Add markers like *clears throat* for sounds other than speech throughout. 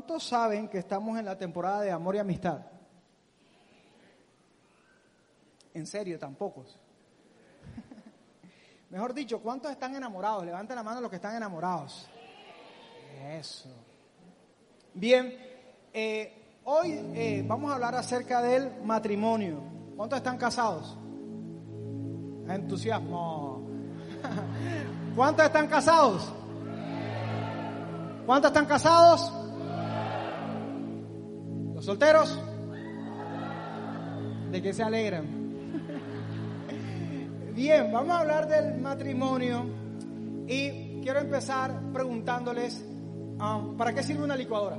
¿Cuántos saben que estamos en la temporada de amor y amistad? En serio, tampoco. *laughs* Mejor dicho, ¿cuántos están enamorados? Levanten la mano los que están enamorados. Eso. Bien, eh, hoy eh, vamos a hablar acerca del matrimonio. ¿Cuántos están casados? Entusiasmo. *laughs* ¿Cuántos están casados? ¿Cuántos están casados? ¿Los solteros? ¿De qué se alegran? Bien, vamos a hablar del matrimonio y quiero empezar preguntándoles, um, ¿para qué sirve una licuadora?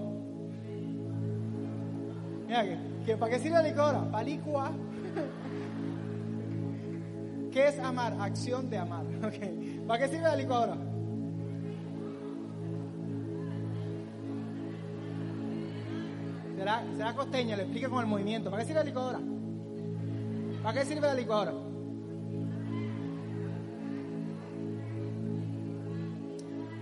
Mira, ¿que, ¿para qué sirve la licuadora? Para licuar. ¿Qué es amar? Acción de amar. *laughs* Okay. ¿Para qué sirve la licuadora? Será, será costeña, le explique con el movimiento. ¿Para qué sirve la licuadora? ¿Para qué sirve la licuadora?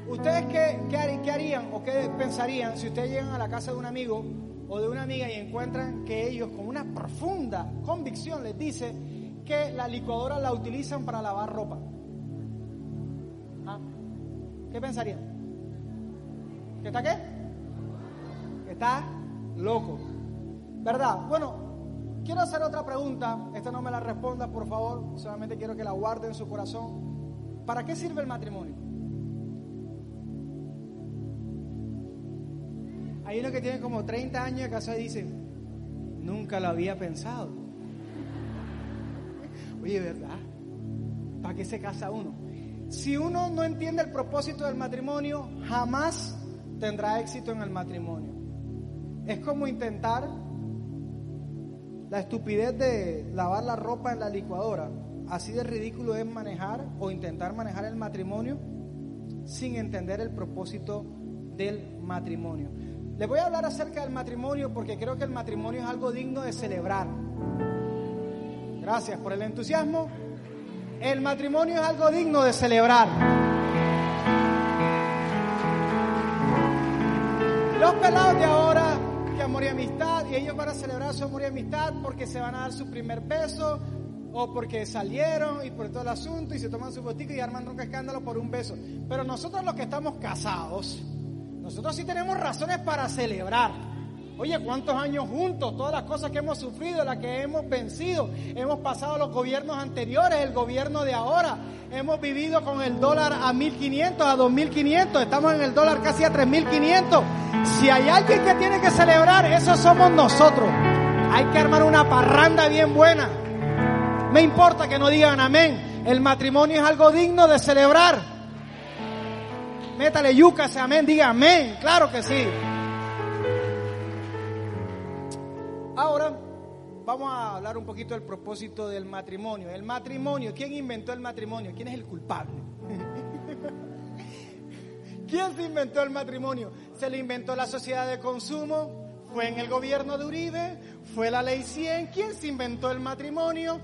¿Ustedes qué, qué, qué harían o qué pensarían si ustedes llegan a la casa de un amigo o de una amiga y encuentran que ellos con una profunda convicción les dice que la licuadora la utilizan para lavar ropa? ¿Ah? ¿Qué pensarían? ¿Que está qué? Que está loco. ¿Verdad? Bueno, quiero hacer otra pregunta. Esta no me la responda, por favor. Solamente quiero que la guarde en su corazón. ¿Para qué sirve el matrimonio? Hay uno que tiene como 30 años de casado y dice, nunca lo había pensado. *laughs* Oye, ¿verdad? ¿Para qué se casa uno? Si uno no entiende el propósito del matrimonio, jamás tendrá éxito en el matrimonio. Es como intentar la estupidez de lavar la ropa en la licuadora. Así de ridículo es manejar o intentar manejar el matrimonio sin entender el propósito del matrimonio. Les voy a hablar acerca del matrimonio porque creo que el matrimonio es algo digno de celebrar. Gracias por el entusiasmo. El matrimonio es algo digno de celebrar. Los pelados de ahora, amistad, y ellos van a celebrar su amor y amistad porque se van a dar su primer beso, o porque salieron y por todo el asunto y se toman su botica y arman un escándalo por un beso. Pero nosotros los que estamos casados, nosotros sí tenemos razones para celebrar. Oye, ¿cuántos años juntos? Todas las cosas que hemos sufrido, las que hemos vencido. Hemos pasado los gobiernos anteriores, el gobierno de ahora. Hemos vivido con el dólar a 1500, a 2500. Estamos en el dólar casi a 3500. Si hay alguien que tiene que celebrar, eso somos nosotros. Hay que armar una parranda bien buena. Me importa que no digan amén. El matrimonio es algo digno de celebrar. Métale yuca amén, diga amén. Claro que sí. Ahora vamos a hablar un poquito del propósito del matrimonio. El matrimonio, ¿quién inventó el matrimonio? ¿Quién es el culpable? *laughs* ¿Quién se inventó el matrimonio? ¿Se lo inventó la sociedad de consumo? ¿Fue en el gobierno de Uribe? ¿Fue la ley 100? ¿Quién se inventó el matrimonio?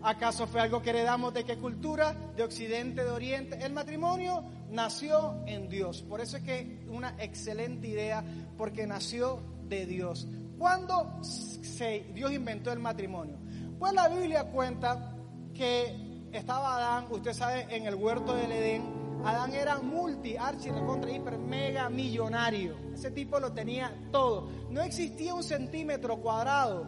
¿Acaso fue algo que heredamos de qué cultura? ¿De Occidente, de Oriente? El matrimonio nació en Dios. Por eso es que es una excelente idea, porque nació de Dios. ¿Cuándo se, Dios inventó el matrimonio? Pues la Biblia cuenta que estaba Adán, usted sabe, en el huerto del Edén. Adán era multi, archi, recontra, hiper, mega millonario. Ese tipo lo tenía todo. No existía un centímetro cuadrado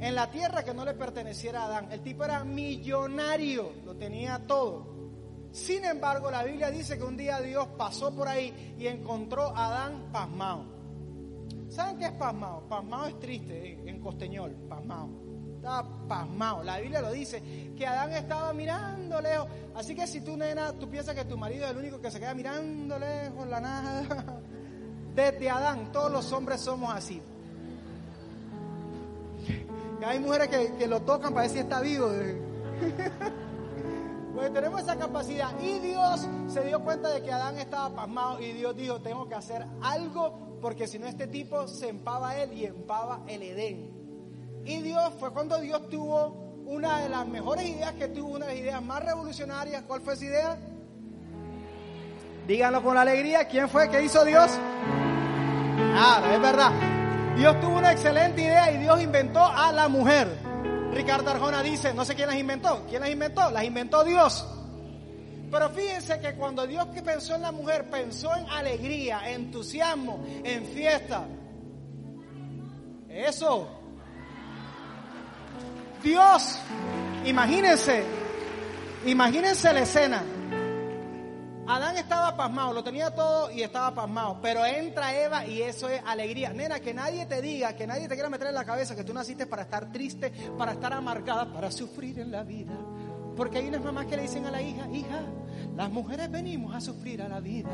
en la tierra que no le perteneciera a Adán. El tipo era millonario, lo tenía todo. Sin embargo, la Biblia dice que un día Dios pasó por ahí y encontró a Adán pasmado. ¿Saben qué es pasmado? Pasmado es triste eh, en costeñol, pasmado. Estaba pasmado. La Biblia lo dice, que Adán estaba mirando lejos. Así que si tú, nena, tú piensas que tu marido es el único que se queda mirando lejos, la nada. *laughs* Desde Adán, todos los hombres somos así. Hay mujeres que, que lo tocan para ver si está vivo. *laughs* Pues tenemos esa capacidad. Y Dios se dio cuenta de que Adán estaba pasmado y Dios dijo, tengo que hacer algo porque si no este tipo se empava él y empava el Edén. Y Dios fue cuando Dios tuvo una de las mejores ideas que tuvo, una de las ideas más revolucionarias. ¿Cuál fue esa idea? Díganlo con alegría. ¿Quién fue que hizo Dios? Nada, es verdad. Dios tuvo una excelente idea y Dios inventó a la mujer. Ricardo Arjona dice, no sé quién las inventó. ¿Quién las inventó? Las inventó Dios. Pero fíjense que cuando Dios que pensó en la mujer, pensó en alegría, entusiasmo, en fiesta. Eso. Dios, imagínense, imagínense la escena. Adán estaba pasmado, lo tenía todo y estaba pasmado. Pero entra Eva y eso es alegría. Nena, que nadie te diga, que nadie te quiera meter en la cabeza que tú naciste para estar triste, para estar amargada, para sufrir en la vida. Porque hay unas mamás que le dicen a la hija, hija, las mujeres venimos a sufrir a la vida.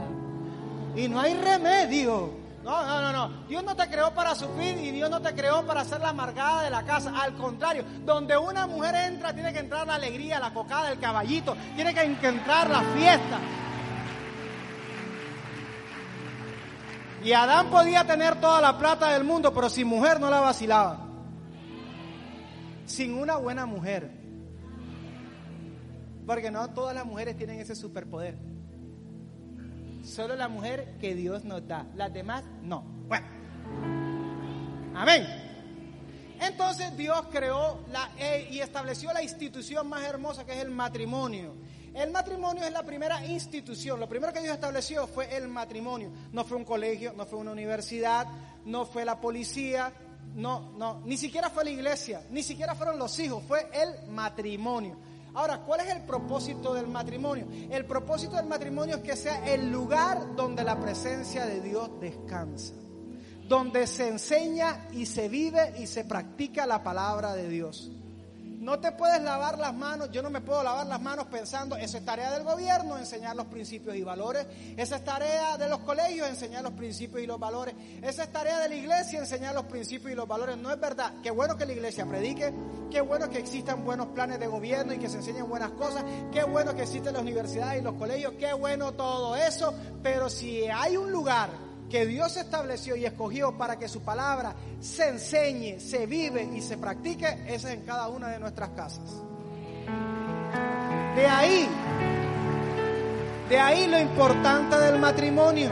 Y no hay remedio. No, no, no, no. Dios no te creó para sufrir y Dios no te creó para ser la amargada de la casa. Al contrario, donde una mujer entra, tiene que entrar la alegría, la cocada, el caballito, tiene que entrar la fiesta. Y Adán podía tener toda la plata del mundo, pero sin mujer no la vacilaba. Sin una buena mujer. Porque no todas las mujeres tienen ese superpoder. Solo la mujer que Dios nos da. Las demás no. Bueno. Amén. Entonces Dios creó la, eh, y estableció la institución más hermosa que es el matrimonio. El matrimonio es la primera institución. Lo primero que Dios estableció fue el matrimonio. No fue un colegio, no fue una universidad, no fue la policía, no, no, ni siquiera fue la iglesia, ni siquiera fueron los hijos, fue el matrimonio. Ahora, ¿cuál es el propósito del matrimonio? El propósito del matrimonio es que sea el lugar donde la presencia de Dios descansa, donde se enseña y se vive y se practica la palabra de Dios. No te puedes lavar las manos, yo no me puedo lavar las manos pensando, esa es tarea del gobierno, enseñar los principios y valores, esa es tarea de los colegios, enseñar los principios y los valores, esa es tarea de la iglesia, enseñar los principios y los valores. No es verdad, qué bueno que la iglesia predique, qué bueno que existan buenos planes de gobierno y que se enseñen buenas cosas, qué bueno que existen las universidades y los colegios, qué bueno todo eso, pero si hay un lugar que Dios estableció y escogió para que su palabra se enseñe, se vive y se practique, ese es en cada una de nuestras casas. De ahí, de ahí lo importante del matrimonio.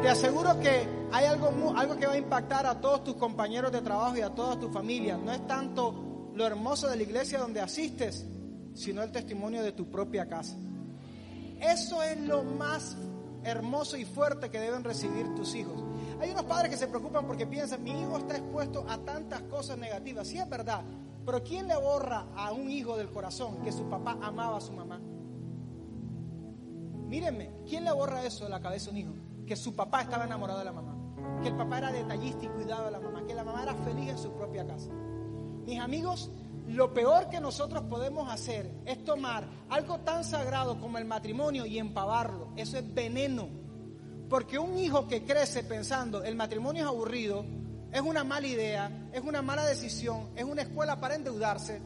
Te aseguro que hay algo, algo que va a impactar a todos tus compañeros de trabajo y a toda tu familia. No es tanto lo hermoso de la iglesia donde asistes, sino el testimonio de tu propia casa. Eso es lo más hermoso y fuerte que deben recibir tus hijos. Hay unos padres que se preocupan porque piensan, mi hijo está expuesto a tantas cosas negativas. Sí es verdad, pero ¿quién le borra a un hijo del corazón que su papá amaba a su mamá? Mírenme, ¿quién le borra eso de la cabeza a un hijo? Que su papá estaba enamorado de la mamá, que el papá era detallista y cuidado de la mamá, que la mamá era feliz en su propia casa. Mis amigos, lo peor que nosotros podemos hacer es tomar algo tan sagrado como el matrimonio y empavarlo. Eso es veneno. Porque un hijo que crece pensando el matrimonio es aburrido, es una mala idea, es una mala decisión, es una escuela para endeudarse.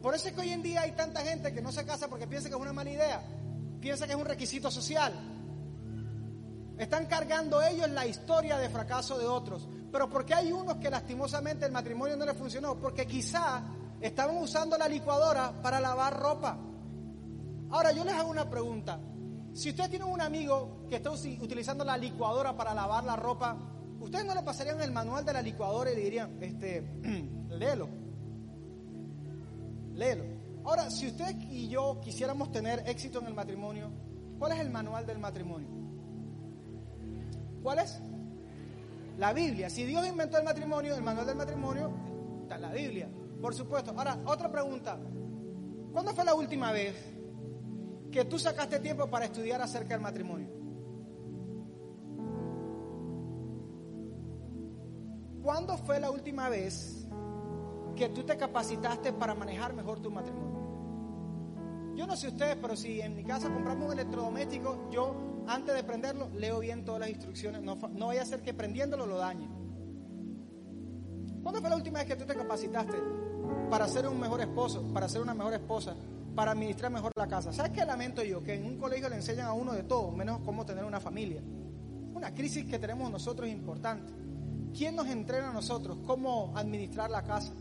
Por eso es que hoy en día hay tanta gente que no se casa porque piensa que es una mala idea, piensa que es un requisito social. Están cargando ellos la historia de fracaso de otros. Pero ¿por qué hay unos que lastimosamente el matrimonio no les funcionó? Porque quizá estaban usando la licuadora para lavar ropa. Ahora yo les hago una pregunta. Si usted tiene un amigo que está utilizando la licuadora para lavar la ropa, ¿ustedes no le pasarían el manual de la licuadora y le dirían, este, *clears throat* léelo? Léelo. Ahora, si usted y yo quisiéramos tener éxito en el matrimonio, ¿cuál es el manual del matrimonio? ¿Cuál es? La Biblia. Si Dios inventó el matrimonio, el manual del matrimonio, está en la Biblia, por supuesto. Ahora, otra pregunta. ¿Cuándo fue la última vez que tú sacaste tiempo para estudiar acerca del matrimonio? ¿Cuándo fue la última vez que tú te capacitaste para manejar mejor tu matrimonio? Yo no sé ustedes, pero si en mi casa compramos un electrodoméstico, yo antes de prenderlo, leo bien todas las instrucciones. No, no vaya a ser que prendiéndolo lo dañe. ¿Cuándo fue la última vez que tú te capacitaste para ser un mejor esposo, para ser una mejor esposa, para administrar mejor la casa? ¿Sabes qué lamento yo? Que en un colegio le enseñan a uno de todo, menos cómo tener una familia. Una crisis que tenemos nosotros es importante. ¿Quién nos entrena a nosotros cómo administrar la casa?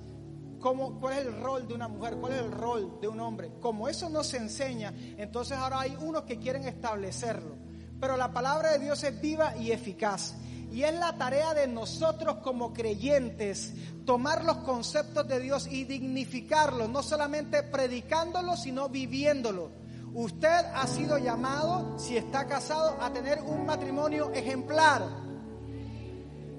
¿Cómo, ¿Cuál es el rol de una mujer? ¿Cuál es el rol de un hombre? Como eso no se enseña, entonces ahora hay unos que quieren establecerlo. Pero la palabra de Dios es viva y eficaz. Y es la tarea de nosotros como creyentes tomar los conceptos de Dios y dignificarlos, no solamente predicándolos, sino viviéndolos. Usted ha sido llamado, si está casado, a tener un matrimonio ejemplar.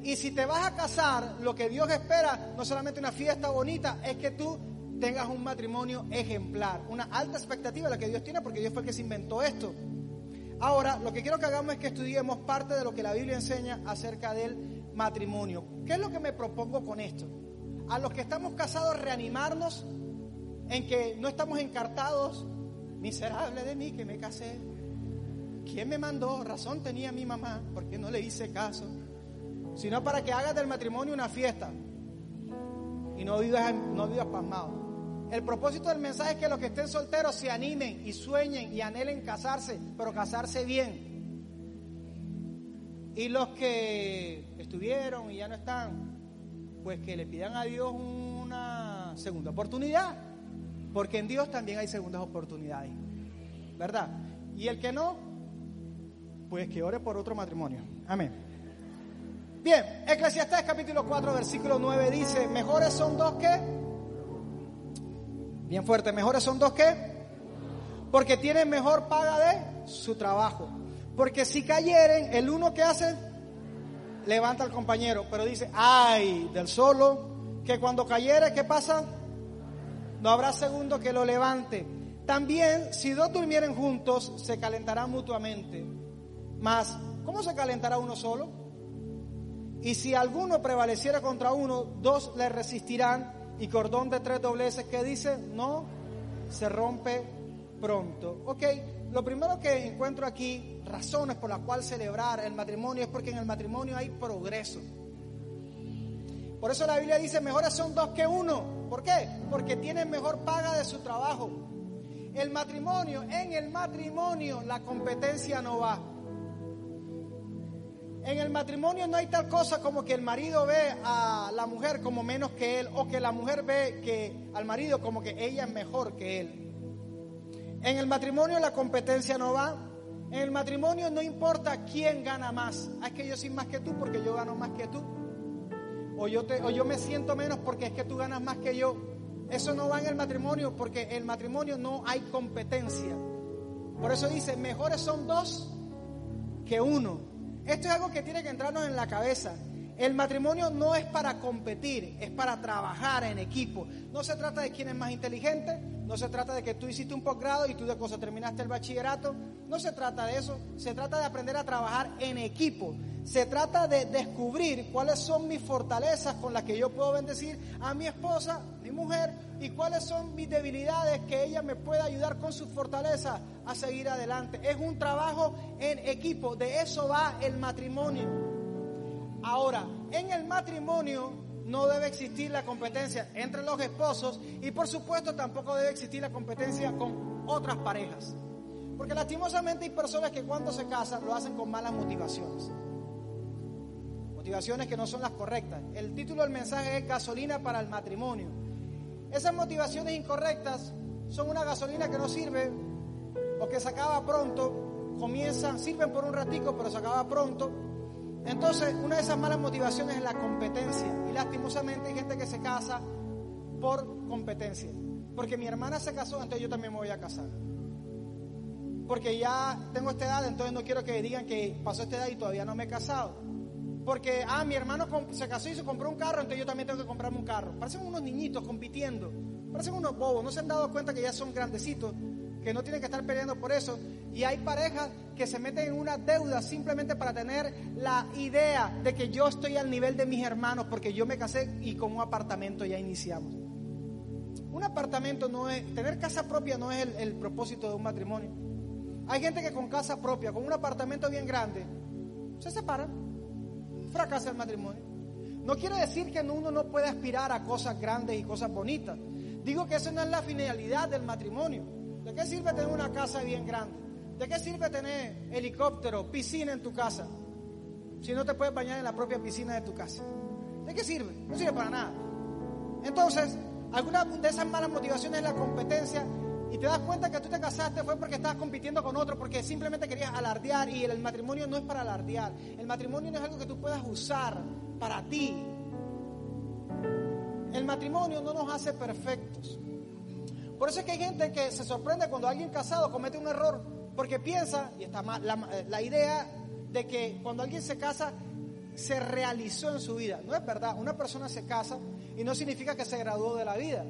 Y si te vas a casar, lo que Dios espera, no solamente una fiesta bonita, es que tú tengas un matrimonio ejemplar. Una alta expectativa la que Dios tiene porque Dios fue el que se inventó esto. Ahora, lo que quiero que hagamos es que estudiemos parte de lo que la Biblia enseña acerca del matrimonio. ¿Qué es lo que me propongo con esto? A los que estamos casados, reanimarnos en que no estamos encartados. Miserable de mí que me casé. ¿Quién me mandó? Razón tenía mi mamá, porque no le hice caso. Sino para que hagas del matrimonio una fiesta y no vivas, no vivas pasmado. El propósito del mensaje es que los que estén solteros se animen y sueñen y anhelen casarse, pero casarse bien. Y los que estuvieron y ya no están, pues que le pidan a Dios una segunda oportunidad, porque en Dios también hay segundas oportunidades, ¿verdad? Y el que no, pues que ore por otro matrimonio. Amén. Bien, Eclesiastés capítulo 4, versículo 9 dice, mejores son dos que Bien fuerte, mejores son dos que porque tienen mejor paga de su trabajo. Porque si cayeren, el uno que hace, levanta al compañero. Pero dice, ay, del solo, que cuando cayere, ¿qué pasa? No habrá segundo que lo levante. También, si dos durmieren juntos, se calentarán mutuamente. Mas, ¿cómo se calentará uno solo? Y si alguno prevaleciera contra uno, dos le resistirán y cordón de tres dobleces que dice, no se rompe pronto. Ok, lo primero que encuentro aquí, razones por las cuales celebrar el matrimonio, es porque en el matrimonio hay progreso. Por eso la Biblia dice, mejores son dos que uno. ¿Por qué? Porque tienen mejor paga de su trabajo. El matrimonio, en el matrimonio la competencia no va. En el matrimonio no hay tal cosa como que el marido ve a la mujer como menos que él o que la mujer ve que al marido como que ella es mejor que él. En el matrimonio la competencia no va. En el matrimonio no importa quién gana más. Ah, es que yo soy más que tú porque yo gano más que tú. O yo, te, o yo me siento menos porque es que tú ganas más que yo. Eso no va en el matrimonio porque en el matrimonio no hay competencia. Por eso dice, mejores son dos que uno. Esto es algo que tiene que entrarnos en la cabeza. El matrimonio no es para competir, es para trabajar en equipo. No se trata de quién es más inteligente, no se trata de que tú hiciste un posgrado y tú de cosa terminaste el bachillerato. No se trata de eso, se trata de aprender a trabajar en equipo. Se trata de descubrir cuáles son mis fortalezas con las que yo puedo bendecir a mi esposa, mi mujer, y cuáles son mis debilidades que ella me puede ayudar con sus fortalezas a seguir adelante. Es un trabajo en equipo, de eso va el matrimonio. Ahora, en el matrimonio no debe existir la competencia entre los esposos y por supuesto tampoco debe existir la competencia con otras parejas. Porque lastimosamente hay personas que cuando se casan lo hacen con malas motivaciones motivaciones que no son las correctas. El título del mensaje es gasolina para el matrimonio. Esas motivaciones incorrectas son una gasolina que no sirve o que se acaba pronto, comienzan, sirven por un ratico, pero se acaba pronto. Entonces, una de esas malas motivaciones es la competencia. Y lastimosamente hay gente que se casa por competencia. Porque mi hermana se casó, entonces yo también me voy a casar. Porque ya tengo esta edad, entonces no quiero que digan que pasó esta edad y todavía no me he casado. Porque, ah, mi hermano se casó y se compró un carro, entonces yo también tengo que comprarme un carro. Parecen unos niñitos compitiendo. Parecen unos bobos. No se han dado cuenta que ya son grandecitos, que no tienen que estar peleando por eso. Y hay parejas que se meten en una deuda simplemente para tener la idea de que yo estoy al nivel de mis hermanos porque yo me casé y con un apartamento ya iniciamos. Un apartamento no es, tener casa propia no es el propósito de un matrimonio. Hay gente que con casa propia, con un apartamento bien grande, se separa, fracasa el matrimonio. No quiere decir que uno no puede aspirar a cosas grandes y cosas bonitas. Digo que esa no es la finalidad del matrimonio. ¿De qué sirve tener una casa bien grande? ¿De qué sirve tener helicóptero, piscina en tu casa? Si no te puedes bañar en la propia piscina de tu casa. ¿De qué sirve? No sirve para nada. Entonces, alguna de esas malas motivaciones es la competencia y te das cuenta que tú te casaste fue porque estabas compitiendo con otro, porque simplemente querías alardear y el matrimonio no es para alardear. El matrimonio no es algo que tú puedas usar para ti. El matrimonio no nos hace perfectos. Por eso es que hay gente que se sorprende cuando alguien casado comete un error, porque piensa, y está mal, la, la idea de que cuando alguien se casa se realizó en su vida. No es verdad, una persona se casa y no significa que se graduó de la vida.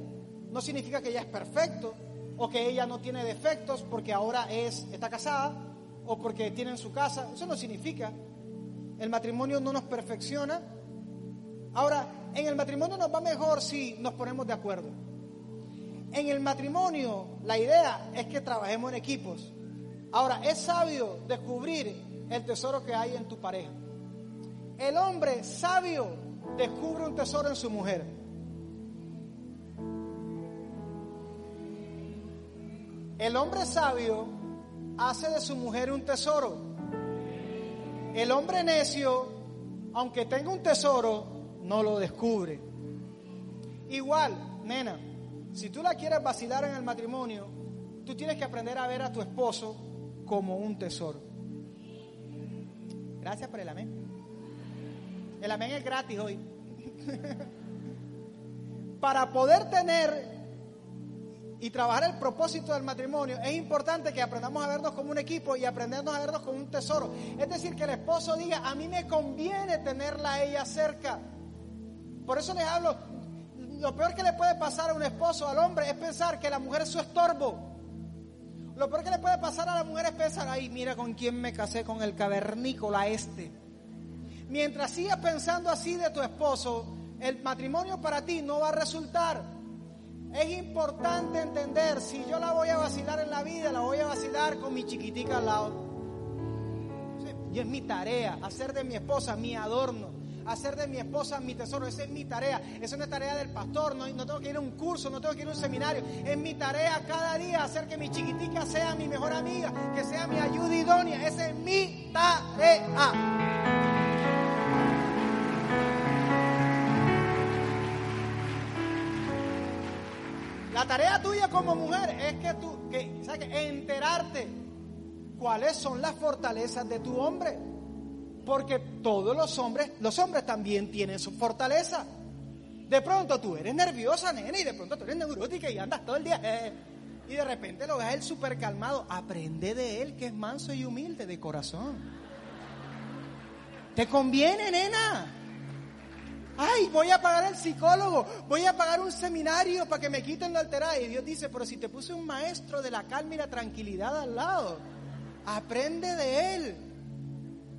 No significa que ella es perfecto o que ella no tiene defectos porque ahora es está casada o porque tiene en su casa. Eso no significa. El matrimonio no nos perfecciona. Ahora, en el matrimonio nos va mejor si nos ponemos de acuerdo. En el matrimonio la idea es que trabajemos en equipos. Ahora, es sabio descubrir el tesoro que hay en tu pareja. El hombre sabio descubre un tesoro en su mujer. El hombre sabio hace de su mujer un tesoro. El hombre necio, aunque tenga un tesoro, no lo descubre. Igual, nena, si tú la quieres vacilar en el matrimonio, tú tienes que aprender a ver a tu esposo como un tesoro. Gracias por el amén. El amén es gratis hoy. *laughs* Para poder tener y trabajar el propósito del matrimonio, es importante que aprendamos a vernos como un equipo y aprendernos a vernos como un tesoro. Es decir, que el esposo diga, a mí me conviene tenerla a ella cerca. Por eso les hablo, lo peor que le puede pasar a un esposo, al hombre, es pensar que la mujer es su estorbo. Lo peor que le puede pasar a la mujer es pensar, ay, mira con quién me casé, con el cavernícola este. Mientras sigas pensando así de tu esposo, el matrimonio para ti no va a resultar. Es importante entender, si yo la voy a vacilar en la vida, la voy a vacilar con mi chiquitica al lado. Y es mi tarea, hacer de mi esposa mi adorno, hacer de mi esposa mi tesoro. Esa es mi tarea. Esa no es tarea del pastor, no, tengo que ir a un curso, no tengo que ir a un seminario. Es mi tarea cada día hacer que mi chiquitica sea mi mejor amiga, que sea mi ayuda idónea. Esa es mi tarea. La tarea tuya como mujer es que tú, que, ¿sabes enterarte cuáles son las fortalezas de tu hombre. Porque todos los hombres, los hombres también tienen su fortaleza. De pronto tú eres nerviosa, nena, y de pronto tú eres neurótica y andas todo el día. Eh, y de repente lo ves él súper calmado. Aprende de él que es manso y humilde de corazón. Te conviene, nena. Ay, voy a pagar al psicólogo, voy a pagar un seminario para que me quiten la alterada. Y Dios dice, pero si te puse un maestro de la calma y la tranquilidad al lado, aprende de él.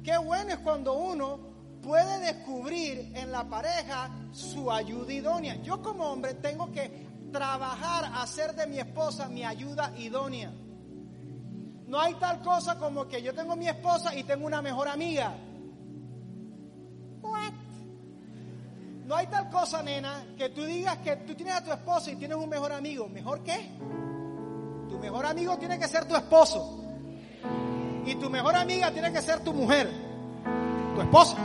Qué bueno es cuando uno puede descubrir en la pareja su ayuda idónea. Yo como hombre tengo que trabajar, hacer de mi esposa mi ayuda idónea. No hay tal cosa como que yo tengo mi esposa y tengo una mejor amiga. No hay tal cosa, nena, que tú digas que tú tienes a tu esposo y tienes un mejor amigo. ¿Mejor qué? Tu mejor amigo tiene que ser tu esposo. Y tu mejor amiga tiene que ser tu mujer, tu esposo.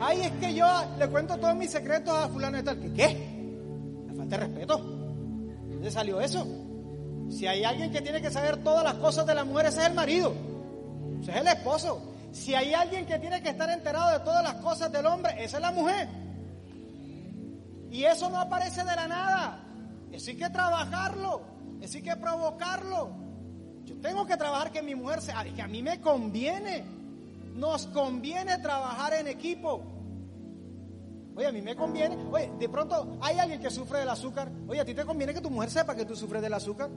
Ay, es que yo le cuento todos mis secretos a fulano y tal. ¿Qué? ¿Qué? ¿Le falta de respeto? ¿Dónde salió eso? Si hay alguien que tiene que saber todas las cosas de la mujer, ese es el marido. Ese es el esposo. Si hay alguien que tiene que estar enterado de todas las cosas del hombre, esa es la mujer. Y eso no aparece de la nada. Eso hay que trabajarlo. Eso hay que provocarlo. Yo tengo que trabajar que mi mujer sea, que a mí me conviene. Nos conviene trabajar en equipo. Oye, a mí me conviene. Oye, de pronto hay alguien que sufre del azúcar. Oye, a ti te conviene que tu mujer sepa que tú sufres del azúcar.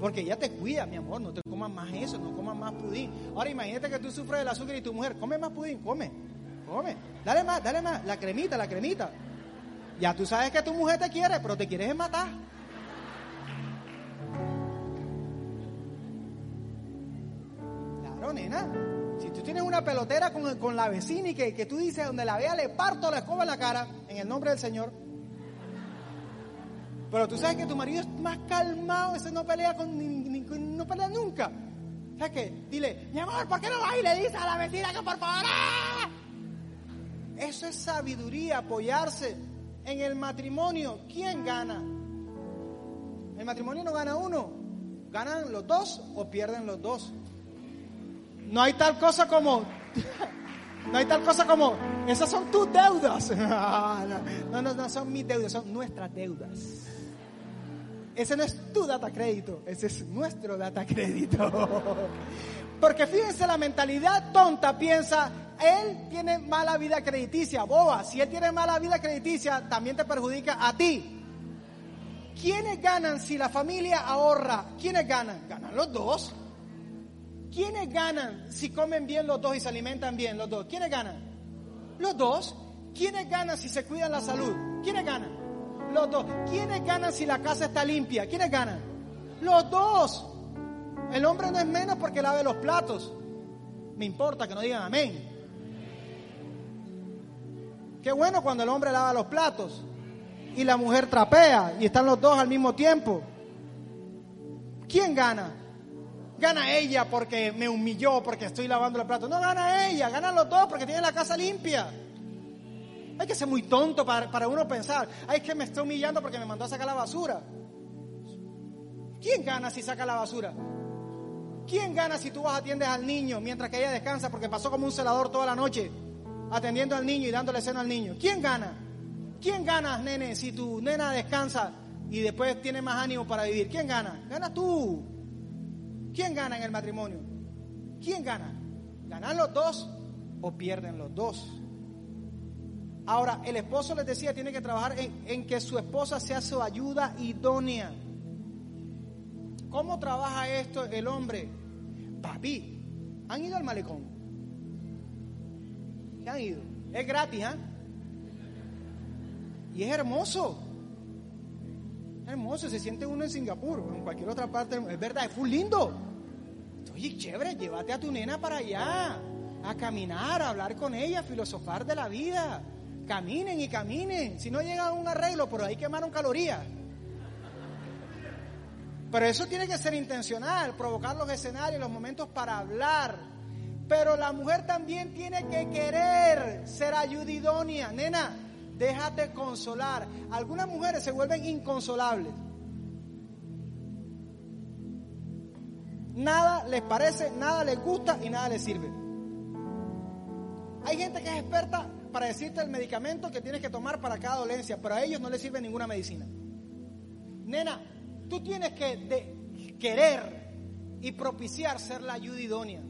Porque ella te cuida, mi amor, no te comas más eso, no comas más pudín. Ahora imagínate que tú sufres del azúcar y tu mujer come más pudín, come. come. Dale más, dale más. La cremita, la cremita. Ya tú sabes que tu mujer te quiere, pero te quieres matar. Claro, nena. Si tú tienes una pelotera con, con la vecina y que, que, tú dices, donde la vea le parto la escoba en la cara, en el nombre del Señor. Pero tú sabes que tu marido es más calmado, ese no pelea con, ni, ni, no pelea nunca. ¿Sabes qué? Dile, mi amor, ¿por qué no vas y le dices a la vecina que por favor? ¡ah! Eso es sabiduría, apoyarse en el matrimonio. ¿Quién gana? El matrimonio no gana uno, ganan los dos o pierden los dos. No hay tal cosa como, *laughs* no hay tal cosa como, esas son tus deudas. *laughs* No, no, no son mis deudas, son nuestras deudas. Ese no es tu data crédito, ese es nuestro data crédito. *laughs* Porque fíjense, la mentalidad tonta piensa, él tiene mala vida crediticia, boba. Si él tiene mala vida crediticia, también te perjudica a ti. ¿Quiénes ganan si la familia ahorra? ¿Quiénes ganan? Ganan los dos. ¿Quiénes ganan si comen bien los dos y se alimentan bien los dos? ¿Quiénes ganan? Los dos. ¿Quiénes ganan si se cuidan la salud? ¿Quiénes ganan? Los dos. ¿Quiénes ganan si la casa está limpia? ¿Quiénes ganan? Los dos. El hombre no es menos porque lave los platos. Me importa que no digan amén. Qué bueno cuando el hombre lava los platos y la mujer trapea y están los dos al mismo tiempo. ¿Quién gana? Gana ella porque me humilló, porque estoy lavando los platos. No gana ella, ganan los dos porque tienen la casa limpia. Hay que ser muy tonto para, para uno pensar, ay, es que me está humillando porque me mandó a sacar la basura. ¿Quién gana si saca la basura? ¿Quién gana si tú vas atiendes al niño mientras que ella descansa porque pasó como un celador toda la noche atendiendo al niño y dándole seno al niño? ¿Quién gana? ¿Quién gana, nene, si tu nena descansa y después tiene más ánimo para vivir? ¿Quién gana? Gana tú. ¿Quién gana en el matrimonio? ¿Quién gana? ¿Ganan los dos o pierden los dos? Ahora, el esposo les decía, tiene que trabajar en, en que su esposa sea su ayuda idónea. ¿Cómo trabaja esto el hombre? Papi, ¿han ido al malecón? ¿Qué han ido? Es gratis. ¿eh? Y es hermoso. Hermoso, se siente uno en Singapur o en cualquier otra parte. Es verdad, es full lindo. Oye, chévere, llévate a tu nena para allá, a caminar, a hablar con ella, a filosofar de la vida. Caminen y caminen. Si no llega a un arreglo, pero ahí quemaron calorías. Pero eso tiene que ser intencional, provocar los escenarios, los momentos para hablar. Pero la mujer también tiene que querer ser ayudidónea. Nena, déjate consolar. Algunas mujeres se vuelven inconsolables. Nada les parece, nada les gusta y nada les sirve. Hay gente que es experta para decirte el medicamento que tienes que tomar para cada dolencia, pero a ellos no les sirve ninguna medicina. Nena, tú tienes que querer y propiciar ser la ayuda idónea.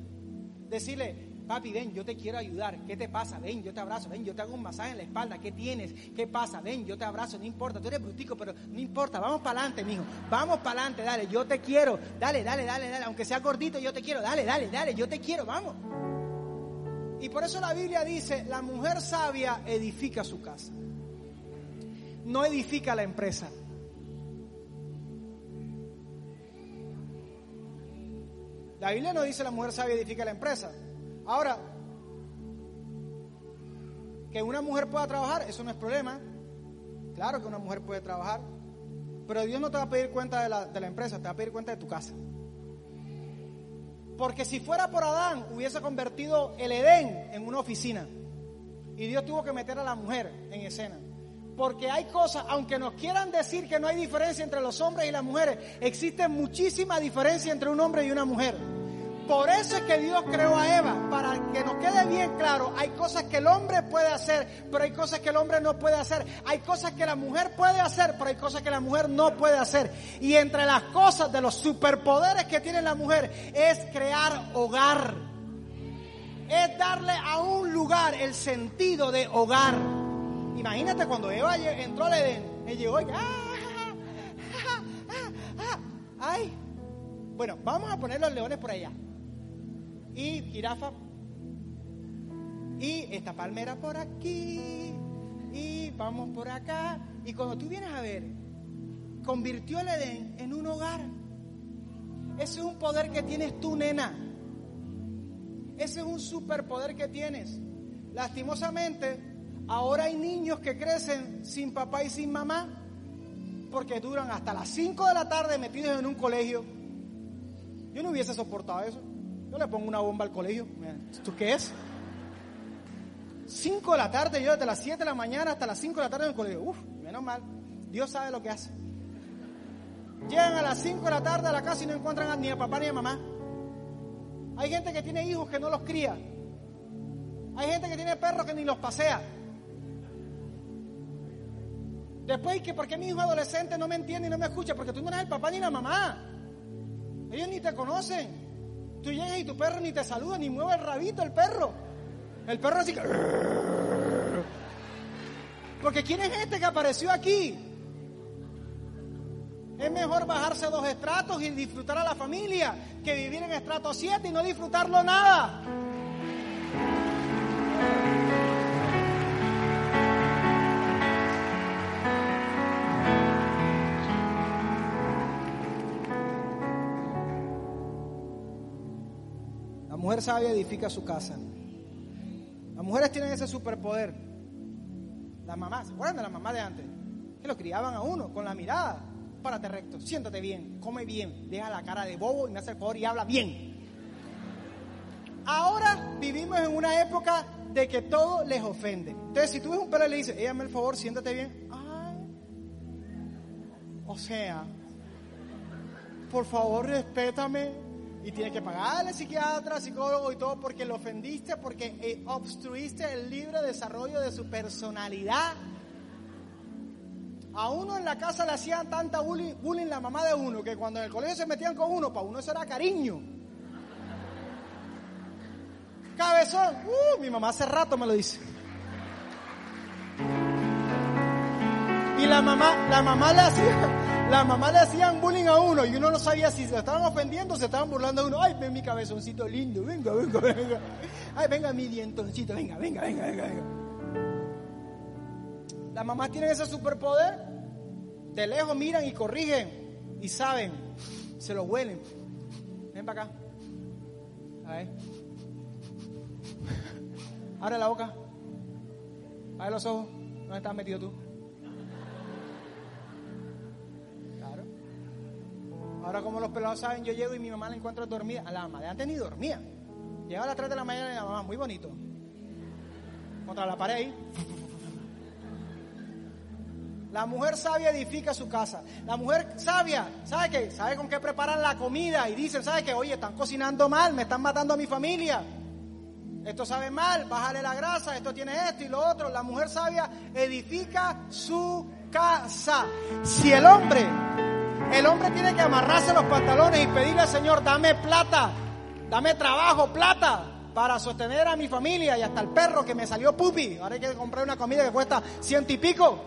Decirle, papi, ven, yo te quiero ayudar. ¿Qué te pasa? Ven, yo te abrazo. Ven, yo te hago un masaje en la espalda. ¿Qué tienes? ¿Qué pasa? Ven, yo te abrazo. No importa, tú eres brutico, pero no importa. Vamos para adelante, mijo. Vamos para adelante, dale. Yo te quiero. Dale, dale, dale, dale. Aunque sea gordito, yo te quiero. Dale, dale, dale. Yo te quiero. Vamos. Y por eso la Biblia dice, la mujer sabia edifica su casa. No edifica la empresa. La Biblia no dice la mujer sabia edifica la empresa. Ahora, que una mujer pueda trabajar, eso no es problema. Claro que una mujer puede trabajar. Pero Dios no te va a pedir cuenta de la, de la empresa, te va a pedir cuenta de tu casa. Porque si fuera por Adán, hubiese convertido el Edén en una oficina. Y Dios tuvo que meter a la mujer en escena. Porque hay cosas, aunque nos quieran decir que no hay diferencia entre los hombres y las mujeres, existe muchísima diferencia entre un hombre y una mujer. Por eso es que Dios creó a Eva, para que nos quede bien claro, hay cosas que el hombre puede hacer, pero hay cosas que el hombre no puede hacer. Hay cosas que la mujer puede hacer, pero hay cosas que la mujer no puede hacer. Y entre las cosas de los superpoderes que tiene la mujer es crear hogar. Es darle a un lugar el sentido de hogar. Imagínate cuando Eva entró al Edén, él llegó y ¡ah! ¡ah! ¡ah! ¡ay! Bueno, vamos a poner los leones por allá y jirafa. Y esta palmera por aquí. Y vamos por acá. Y cuando tú vienes a ver, convirtió el Edén en un hogar. Ese es un poder que tienes tú, nena. Ese es un superpoder que tienes. Lastimosamente, ahora hay niños que crecen sin papá y sin mamá porque duran hasta las 5 de la tarde metidos en un colegio. Yo no hubiese soportado eso. Yo le pongo una bomba al colegio. ¿Esto qué es? 5 de la tarde, yo desde las 7 de la mañana hasta las 5 de la tarde en el colegio. Uf, menos mal. Dios sabe lo que hace. Llegan a las 5 de la tarde a la casa y no encuentran ni a papá ni a mamá. Hay gente que tiene hijos que no los cría. Hay gente que tiene perros que ni los pasea. Después, que porque mi hijo adolescente no me entiende y no me escucha, porque tú no eres el papá ni la mamá. Ellos ni te conocen. Tú llegas y tu perro ni te saluda, ni mueve el rabito el perro. El perro así que... Porque ¿quién es este que apareció aquí? Es mejor bajarse dos estratos y disfrutar a la familia que vivir en estrato 7 y no disfrutarlo nada. Mujer sabia edifica su casa. Las mujeres tienen ese superpoder. Las mamás, ¿se acuerdan de la mamá de antes? Que lo criaban a uno con la mirada. Párate recto, siéntate bien, come bien, deja la cara de bobo y me hace el favor y habla bien. Ahora vivimos en una época de que todo les ofende. Entonces, si tú ves un perro y le dices, ella el favor, siéntate bien. O sea, por favor, respétame y tiene que pagarle psiquiatra, psicólogo y todo porque lo ofendiste, porque eh, obstruiste el libre desarrollo de su personalidad. A uno en la casa le hacían tanta bullying, bullying la mamá de uno que cuando en el colegio se metían con uno, para uno eso era cariño. Cabezón, uh, mi mamá hace rato me lo dice. Y la mamá, la mamá le hacía, la mamá le hacían bullying a uno y uno no sabía si se estaban ofendiendo o se estaban burlando a uno. Ay, ven mi cabezoncito lindo, venga, venga, venga. Ay, venga mi dientoncito, venga, venga, venga, venga, venga. Las mamás tienen ese superpoder. De lejos miran y corrigen y saben, se lo huelen. Ven para acá. A ver. Abre la boca. Abre los ojos. ¿Dónde estás metido tú? Ahora como los pelados saben, yo llego y mi mamá la encuentro dormida. A la mamá de antes ni dormía. Llegaba a las 3 de la mañana y la mamá, muy bonito. Contra la pared La mujer sabia edifica su casa. La mujer sabia, ¿sabe qué? ¿Sabe con qué preparan la comida? Y dicen, ¿sabe qué? Oye, están cocinando mal, me están matando a mi familia. Esto sabe mal, bájale la grasa, esto tiene esto y lo otro. La mujer sabia edifica su casa. Si el hombre el hombre tiene que amarrarse los pantalones y pedirle al Señor, dame plata, dame trabajo, plata, para sostener a mi familia y hasta el perro que me salió pupi. Ahora hay que comprar una comida que cuesta ciento y pico.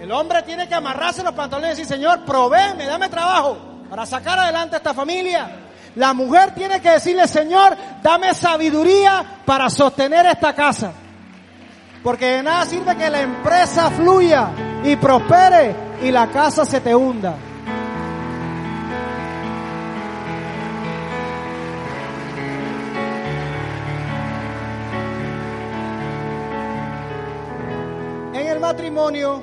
El hombre tiene que amarrarse los pantalones y decir, Señor, provéeme, dame trabajo para sacar adelante a esta familia. La mujer tiene que decirle, Señor, dame sabiduría para sostener esta casa. Porque de nada sirve que la empresa fluya y prospere y la casa se te hunda. En el matrimonio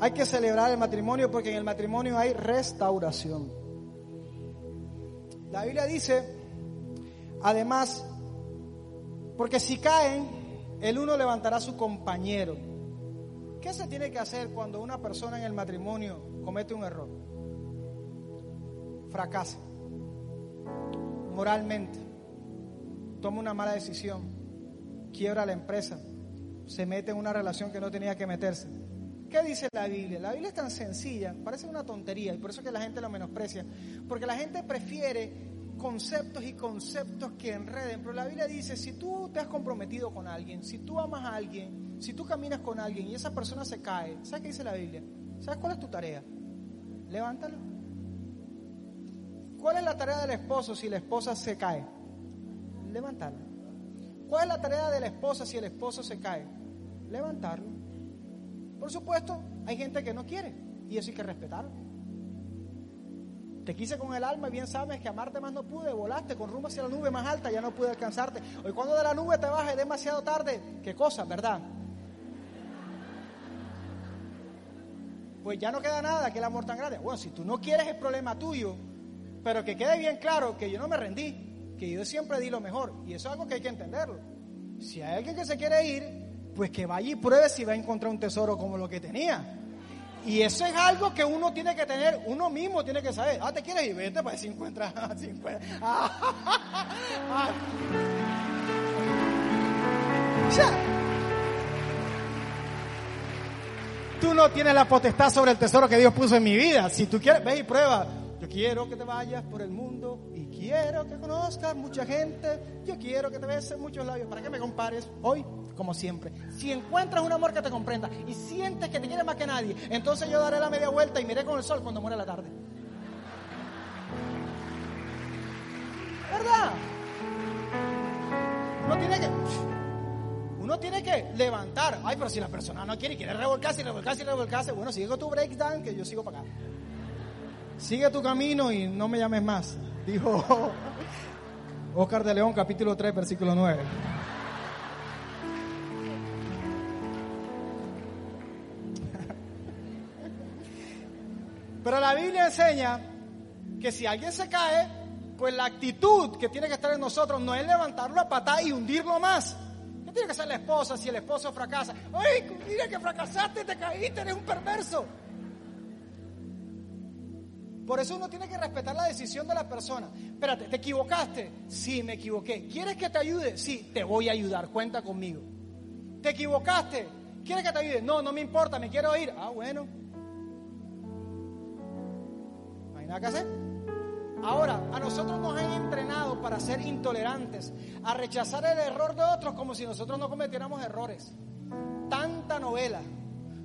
hay que celebrar el matrimonio porque en el matrimonio hay restauración. La Biblia dice, además, porque si caen, el uno levantará a su compañero. ¿Qué se tiene que hacer cuando una persona en el matrimonio comete un error? Fracasa moralmente, toma una mala decisión, quiebra la empresa, se mete en una relación que no tenía que meterse. ¿Qué dice la Biblia? La Biblia es tan sencilla, parece una tontería y por eso es que la gente lo menosprecia, porque la gente prefiere conceptos y conceptos que enreden, pero la Biblia dice, si tú te has comprometido con alguien, si tú amas a alguien, si tú caminas con alguien y esa persona se cae, ¿sabes qué dice la Biblia? ¿Sabes cuál es tu tarea? Levántalo. ¿Cuál es la tarea del esposo si la esposa se cae? Levantarla. ¿Cuál es la tarea de la esposa si el esposo se cae? Levantarlo. Por supuesto, hay gente que no quiere y eso hay que respetarlo. Te quise con el alma y bien sabes que amarte más no pude, volaste con rumbo hacia la nube más alta, ya no pude alcanzarte. Hoy cuando de la nube te bajes demasiado tarde, qué cosa, ¿verdad? Pues ya no queda nada que el amor tan grande. Bueno, si tú no quieres es problema tuyo, pero que quede bien claro que yo no me rendí, que yo siempre di lo mejor y eso es algo que hay que entenderlo. Si hay alguien que se quiere ir, pues que vaya y pruebe si va a encontrar un tesoro como lo que tenía. Y eso es algo que uno tiene que tener, uno mismo tiene que saber. Ah, te quieres ir, vete para ver si encuentras. tú no tienes la potestad sobre el tesoro que Dios puso en mi vida. Si tú quieres, ve y prueba. Yo quiero que te vayas por el mundo y quiero que conozcas mucha gente. Yo quiero que te besen muchos labios. ¿Para que me compares? Hoy como siempre. Si encuentras un amor que te comprenda y sientes que te quiere más que nadie, entonces yo daré la media vuelta y miré con el sol cuando muere la tarde. ¿Verdad? Uno tiene que, uno tiene que levantar. Ay, pero si la persona no quiere, quiere revolcarse y revolcarse y revolcarse, bueno, sigue con tu breakdown que yo sigo para acá. Sigue tu camino y no me llames más, dijo *laughs* Oscar de León, capítulo 3, versículo 9. Pero la Biblia enseña que si alguien se cae, pues la actitud que tiene que estar en nosotros no es levantarlo a patar y hundirlo más. ¿Qué tiene que hacer la esposa si el esposo fracasa? ¡Ay, mira que fracasaste, te caíste, eres un perverso! Por eso uno tiene que respetar la decisión de la persona. Espérate, ¿te equivocaste? Sí, me equivoqué. ¿Quieres que te ayude? Sí, te voy a ayudar, cuenta conmigo. ¿Te equivocaste? ¿Quieres que te ayude? No, no me importa, me quiero ir. Ah, bueno, nada que hacer. Ahora, a nosotros nos han entrenado para ser intolerantes, a rechazar el error de otros como si nosotros no cometiéramos errores. Tanta novela,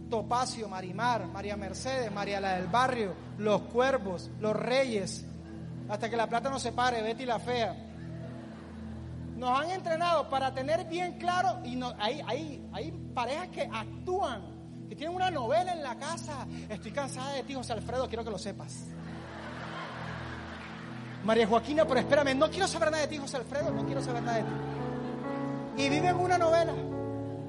Topacio, Marimar, María Mercedes, María la del Barrio, Los Cuervos, Los Reyes, hasta que la plata no se pare, Betty la Fea. Nos han entrenado para tener bien claro, y no, hay, hay, hay parejas que actúan, que tienen una novela en la casa. Estoy cansada de ti, José Alfredo, quiero que lo sepas. María Joaquina, pero espérame, no quiero saber nada de ti, José Alfredo, no quiero saber nada de ti. Y vive en una novela,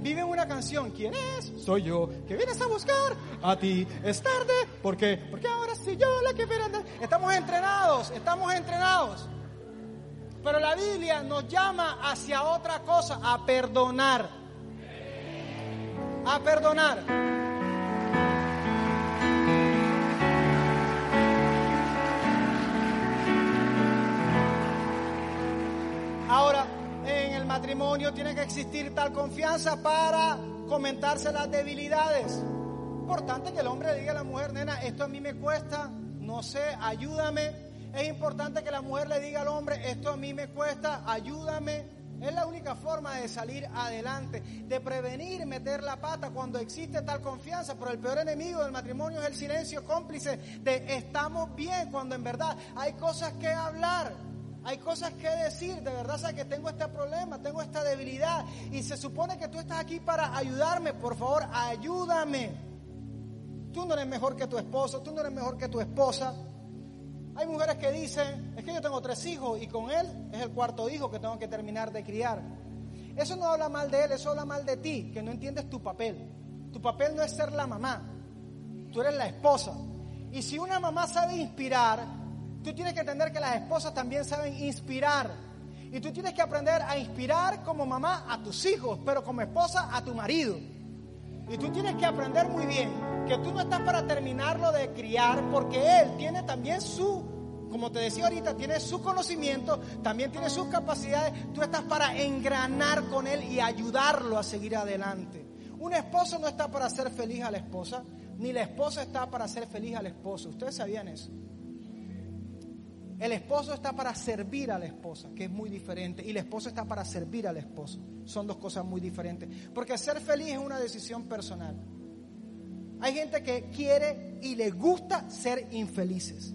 vive en una canción. ¿Quién es? Soy yo, que vienes a buscar a ti. Es tarde, ¿por qué? Porque ahora soy yo la que viene Estamos entrenados, estamos entrenados. Pero la Biblia nos llama hacia otra cosa, a perdonar. A perdonar. Ahora, en el matrimonio tiene que existir tal confianza para comentarse las debilidades. Importante que el hombre diga a la mujer, nena, esto a mí me cuesta, no sé, ayúdame. Es importante que la mujer le diga al hombre, esto a mí me cuesta, ayúdame. Es la única forma de salir adelante, de prevenir meter la pata cuando existe tal confianza. Pero el peor enemigo del matrimonio es el silencio cómplice de estamos bien cuando en verdad hay cosas que hablar. Hay cosas que decir, de verdad sé que tengo este problema, tengo esta debilidad y se supone que tú estás aquí para ayudarme, por favor, ayúdame. Tú no eres mejor que tu esposo, tú no eres mejor que tu esposa. Hay mujeres que dicen, es que yo tengo tres hijos y con él es el cuarto hijo que tengo que terminar de criar. Eso no habla mal de él, eso habla mal de ti, que no entiendes tu papel. Tu papel no es ser la mamá, tú eres la esposa. Y si una mamá sabe inspirar, Tú tienes que entender que las esposas también saben inspirar. Y tú tienes que aprender a inspirar como mamá a tus hijos, pero como esposa a tu marido. Y tú tienes que aprender muy bien que tú no estás para terminarlo de criar, porque él tiene también su, como te decía ahorita, tiene su conocimiento, también tiene sus capacidades. Tú estás para engranar con él y ayudarlo a seguir adelante. Un esposo no está para hacer feliz a la esposa, ni la esposa está para hacer feliz al esposo. ¿Ustedes sabían eso? El esposo está para servir a la esposa, que es muy diferente, y la esposa está para servir al esposo. Son dos cosas muy diferentes. Porque ser feliz es una decisión personal. Hay gente que quiere y le gusta ser infelices.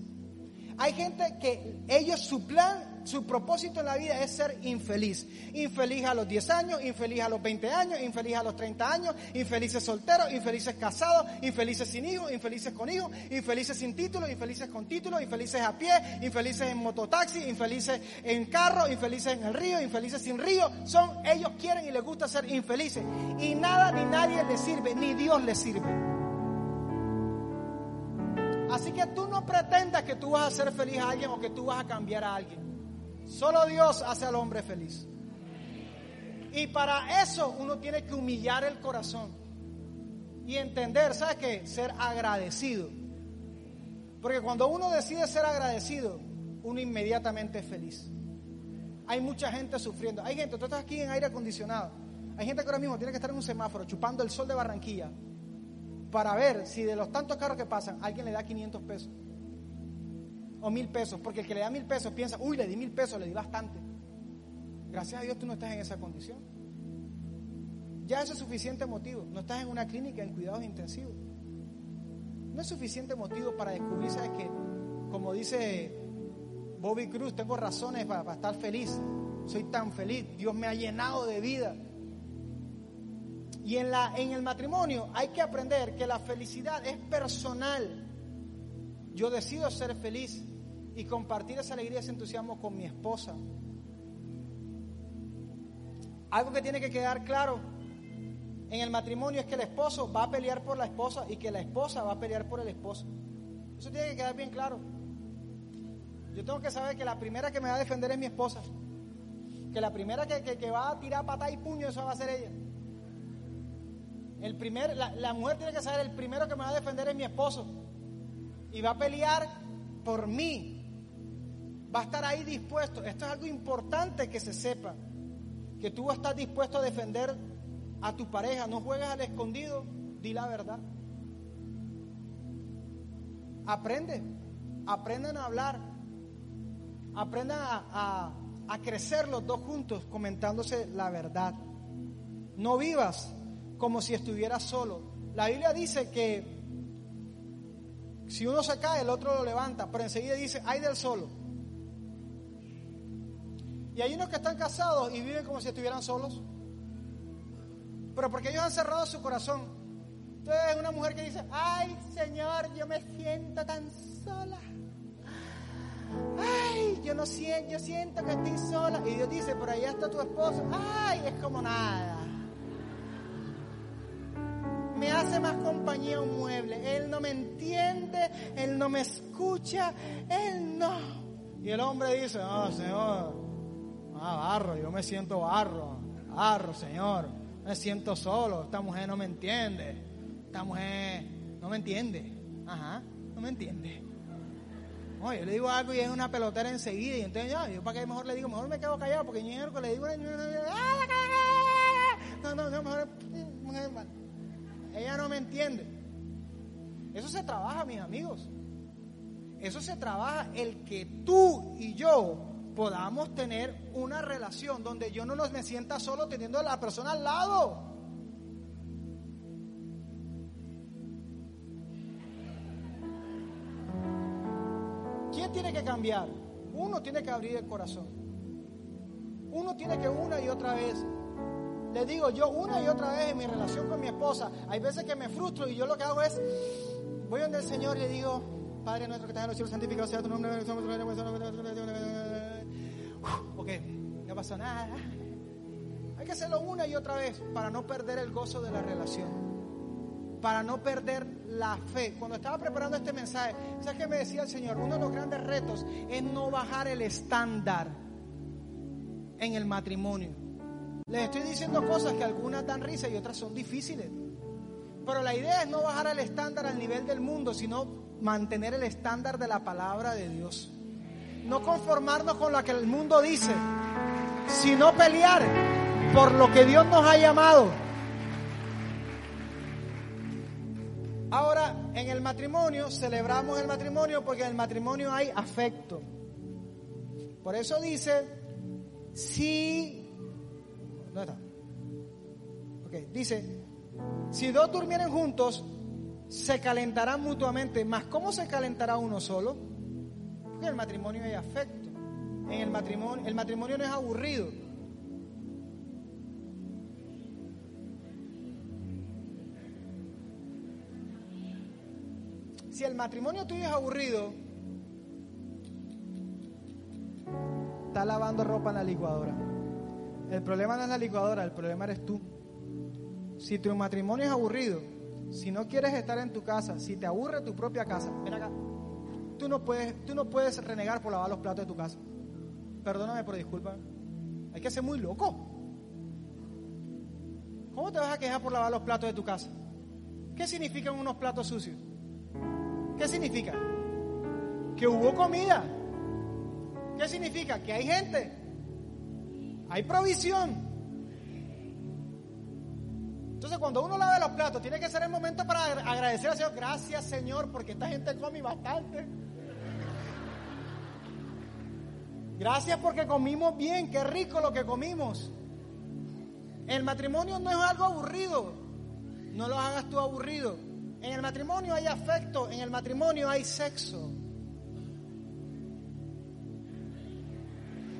Hay gente que ellos, su plan su propósito en la vida es ser infeliz. Infeliz a los 10 años, infeliz a los 20 años, infeliz a los 30 años, infelices solteros, infelices casados, infelices sin hijos, infelices con hijos, infelices sin título, infelices con título, infelices a pie, infelices en mototaxi, infelices en carro, infelices en el río, infelices sin río. Son, ellos quieren y les gusta ser infelices. Y nada ni nadie les sirve, ni Dios les sirve. Así que tú no pretendas que tú vas a hacer feliz a alguien o que tú vas a cambiar a alguien. Solo Dios hace al hombre feliz. Y para eso uno tiene que humillar el corazón y entender, ¿sabes qué? Ser agradecido. Porque cuando uno decide ser agradecido, uno inmediatamente es feliz. Hay mucha gente sufriendo. Hay gente, tú estás aquí en aire acondicionado. Hay gente que ahora mismo tiene que estar en un semáforo chupando el sol de Barranquilla para ver si de los tantos carros que pasan alguien le da 500 pesos o mil pesos, porque el que le da mil pesos piensa, uy, le di mil pesos, le di bastante. Gracias a Dios tú no estás en esa condición. Ya eso es suficiente motivo. No estás en una clínica en cuidados intensivos. No es suficiente motivo para descubrir, ¿sabes que Como dice Bobby Cruz, tengo razones para, para estar feliz. Soy tan feliz. Dios me ha llenado de vida. Y en, la, en el matrimonio hay que aprender que la felicidad es personal. Yo decido ser feliz y compartir esa alegría, ese entusiasmo con mi esposa. Algo que tiene que quedar claro en el matrimonio es que el esposo va a pelear por la esposa y que la esposa va a pelear por el esposo. Eso tiene que quedar bien claro. Yo tengo que saber que la primera que me va a defender es mi esposa. Que la primera que, que va a tirar patada y puño, eso va a ser ella. El primer, la, mujer tiene que saber, el primero que me va a defender es mi esposo. Y va a pelear por mí. Va a estar ahí dispuesto. Esto es algo importante que se sepa. Que tú estás dispuesto a defender a tu pareja. No juegues al escondido. Di la verdad. Aprende. Aprendan a hablar. Aprendan a, a crecer los dos juntos comentándose la verdad. No vivas como si estuviera solo. La Biblia dice que si uno se cae, el otro lo levanta, pero enseguida dice, hay del solo. Y hay unos que están casados y viven como si estuvieran solos. Pero porque ellos han cerrado su corazón. Entonces es una mujer que dice, ay Señor, yo me siento tan sola. Ay, yo no siento, yo siento que estoy sola. Y Dios dice, por allá está tu esposo. Ay, es como nada me hace más compañía un mueble. Él no me entiende, él no me escucha, él no. Y el hombre dice, oh Señor, ah, barro, yo me siento barro, barro, Señor, me siento solo, esta mujer no me entiende, esta mujer no me entiende, ajá, no me entiende. Oye, yo le digo algo y es una pelotera enseguida. Y entonces, ya, yo para qué mejor le digo, mejor me quedo callado porque yo le digo, no, no, no, mejor, ella no me entiende. Eso se trabaja, mis amigos. Eso se trabaja el que tú y yo podamos tener una relación donde yo no nos me sienta solo teniendo a la persona al lado. ¿Quién tiene que cambiar? Uno tiene que abrir el corazón. Uno tiene que una y otra vez le digo yo una y otra vez en mi relación con mi esposa, hay veces que me frustro y yo lo que hago es, voy donde el Señor y le digo, Padre nuestro que estás en los cielos, santificado sea tu nombre. Ok, no pasa nada. Hay que hacerlo una y otra vez para no perder el gozo de la relación para no perder la fe. Cuando estaba preparando este mensaje, ¿sabes qué me decía el Señor? Uno de los grandes retos es no bajar el estándar en el matrimonio. Les estoy diciendo cosas que algunas dan risa y otras son difíciles. Pero la idea es no bajar el estándar al nivel del mundo, sino mantener el estándar de la palabra de Dios. No conformarnos con lo que el mundo dice, sino pelear por lo que Dios nos ha llamado. Ahora, en el matrimonio, celebramos el matrimonio porque en el matrimonio hay afecto. Por eso dice, si ¿Dónde está? Ok, dice, si dos durmieren juntos, se calentarán mutuamente. Más, ¿cómo se calentará uno solo? En el matrimonio hay afecto. en el matrimonio. El matrimonio no es aburrido. Si el matrimonio tuyo es aburrido, está lavando ropa en la licuadora. El problema no es la licuadora, el problema eres tú. Si tu matrimonio es aburrido, si no quieres estar en tu casa, si te aburre tu propia casa, ven acá. Tú no puedes, tú no puedes renegar por lavar los platos de tu casa. Perdóname por disculpa. Hay que ser muy loco. ¿Cómo te vas a quejar por lavar los platos de tu casa? ¿Qué significan unos platos sucios? ¿Qué significa? Que hubo comida. ¿Qué significa? Que hay gente. Hay provisión. Entonces, cuando uno lava los platos, tiene que ser el momento para agradecer al Señor. Gracias, Señor, porque esta gente come bastante. Gracias porque comimos bien. Qué rico lo que comimos. El matrimonio no es algo aburrido. No lo hagas tú aburrido. En el matrimonio hay afecto, en el matrimonio hay sexo.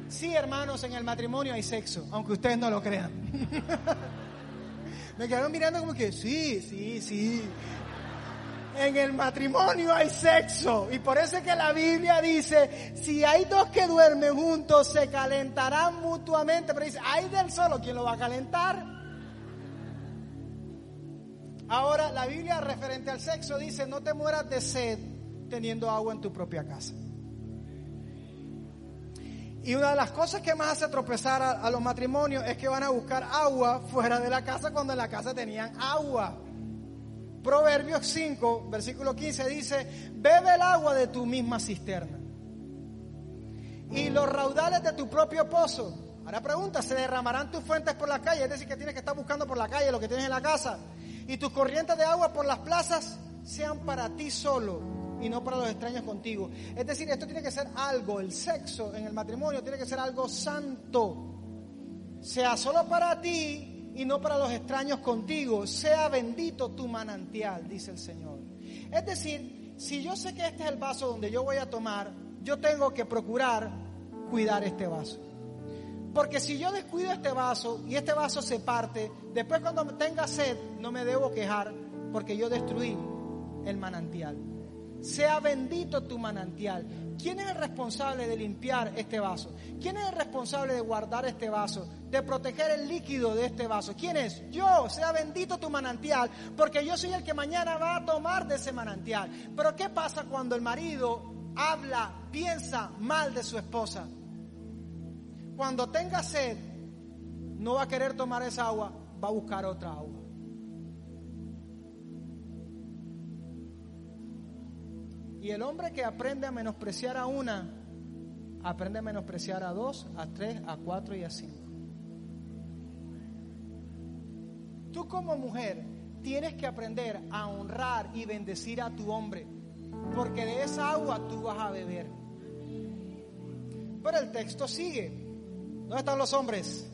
Sí, hermanos, en el matrimonio hay sexo, aunque ustedes no lo crean. *laughs* Me quedaron mirando como que, sí, sí, sí. En el matrimonio hay sexo. Y por eso es que la Biblia dice, si hay dos que duermen juntos, se calentarán mutuamente. Pero dice, hay del solo, ¿quién lo va a calentar? Ahora, la Biblia referente al sexo dice, no te mueras de sed teniendo agua en tu propia casa. Y una de las cosas que más hace tropezar a, a, los matrimonios es que van a buscar agua fuera de la casa cuando en la casa tenían agua. Proverbios 5, versículo 15 dice, bebe el agua de tu misma cisterna y los raudales de tu propio pozo. Ahora pregunta, ¿se derramarán tus fuentes por la calle? Es decir, que tienes que estar buscando por la calle lo que tienes en la casa y tus corrientes de agua por las plazas sean para ti solo y no para los extraños contigo. Es decir, esto tiene que ser algo, el sexo en el matrimonio tiene que ser algo santo. Sea solo para ti y no para los extraños contigo. Sea bendito tu manantial, dice el Señor. Es decir, si yo sé que este es el vaso donde yo voy a tomar, yo tengo que procurar cuidar este vaso. Porque si yo descuido este vaso y este vaso se parte, después cuando tenga sed no me debo quejar porque yo destruí el manantial. Sea bendito tu manantial. ¿Quién es el responsable de limpiar este vaso? ¿Quién es el responsable de guardar este vaso? De proteger el líquido de este vaso. ¿Quién es? Yo. Sea bendito tu manantial, porque yo soy el que mañana va a tomar de ese manantial. Pero ¿qué pasa cuando el marido habla, piensa mal de su esposa? Cuando tenga sed, no va a querer tomar esa agua, va a buscar otra agua. Y el hombre que aprende a menospreciar a una, aprende a menospreciar a dos, a tres, a cuatro y a cinco. Tú como mujer tienes que aprender a honrar y bendecir a tu hombre, porque de esa agua tú vas a beber. Pero el texto sigue. ¿Dónde están los hombres?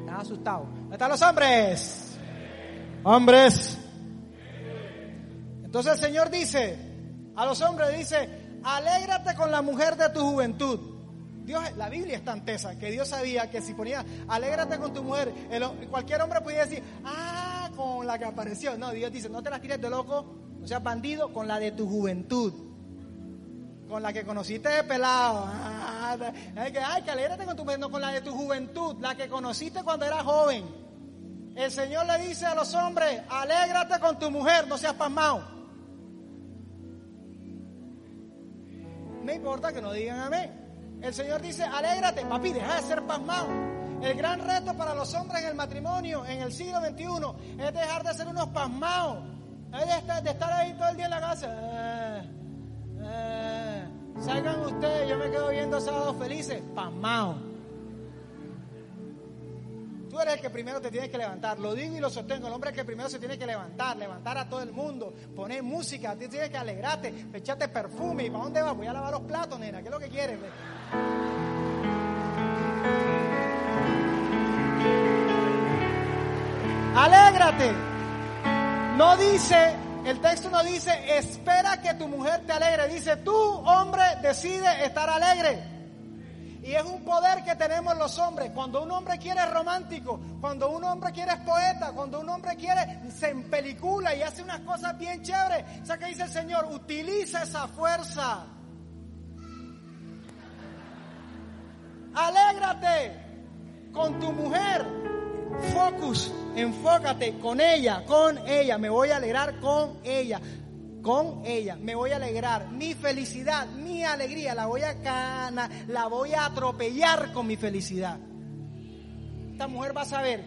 Están asustados. ¿Dónde están los hombres? Hombres. Entonces el Señor dice, a los hombres dice, alégrate con la mujer de tu juventud. Dios, la Biblia es tan tesa que Dios sabía que si ponía, alégrate con tu mujer, cualquier hombre podía decir, ah, con la que apareció. No, Dios dice, no te la tires de loco, no seas bandido, con la de tu juventud. Con la que conociste de pelado. Ah, que, ay, que alégrate con tu mujer, no con la de tu juventud, la que conociste cuando eras joven. El Señor le dice a los hombres, alégrate con tu mujer, no seas pasmado. No importa que no digan amén. El Señor dice, alégrate, papi, deja de ser pasmado. El gran reto para los hombres en el matrimonio en el siglo XXI es dejar de ser unos pasmados. Es de estar, ahí todo el día en la casa. Eh, eh, salgan ustedes, yo me quedo viendo sábados felices, pasmados. Eres el que primero te tienes que levantar. Lo digo y lo sostengo. El hombre es el que primero se tiene que levantar, levantar a todo el mundo, poner música. Tú tienes que alegrarte, echarte perfume. ¿Y para dónde vas? Voy a lavar los platos, nena. ¿Qué es lo que quieres? Alégrate. No dice, el texto no dice, espera que tu mujer te alegre. Dice, tú, hombre, decide estar alegre. Y es un poder que tenemos los hombres. Cuando un hombre quiere es romántico, cuando un hombre quiere es poeta, cuando un hombre quiere se empelicula y hace unas cosas bien chéveres. O sea que dice el Señor, utiliza esa fuerza. Alégrate con tu mujer. Focus, enfócate con ella, con ella. Me voy a alegrar con ella con ella, me voy a alegrar, mi felicidad, mi alegría, la voy a cana, la voy a atropellar con mi felicidad. Esta mujer va a saber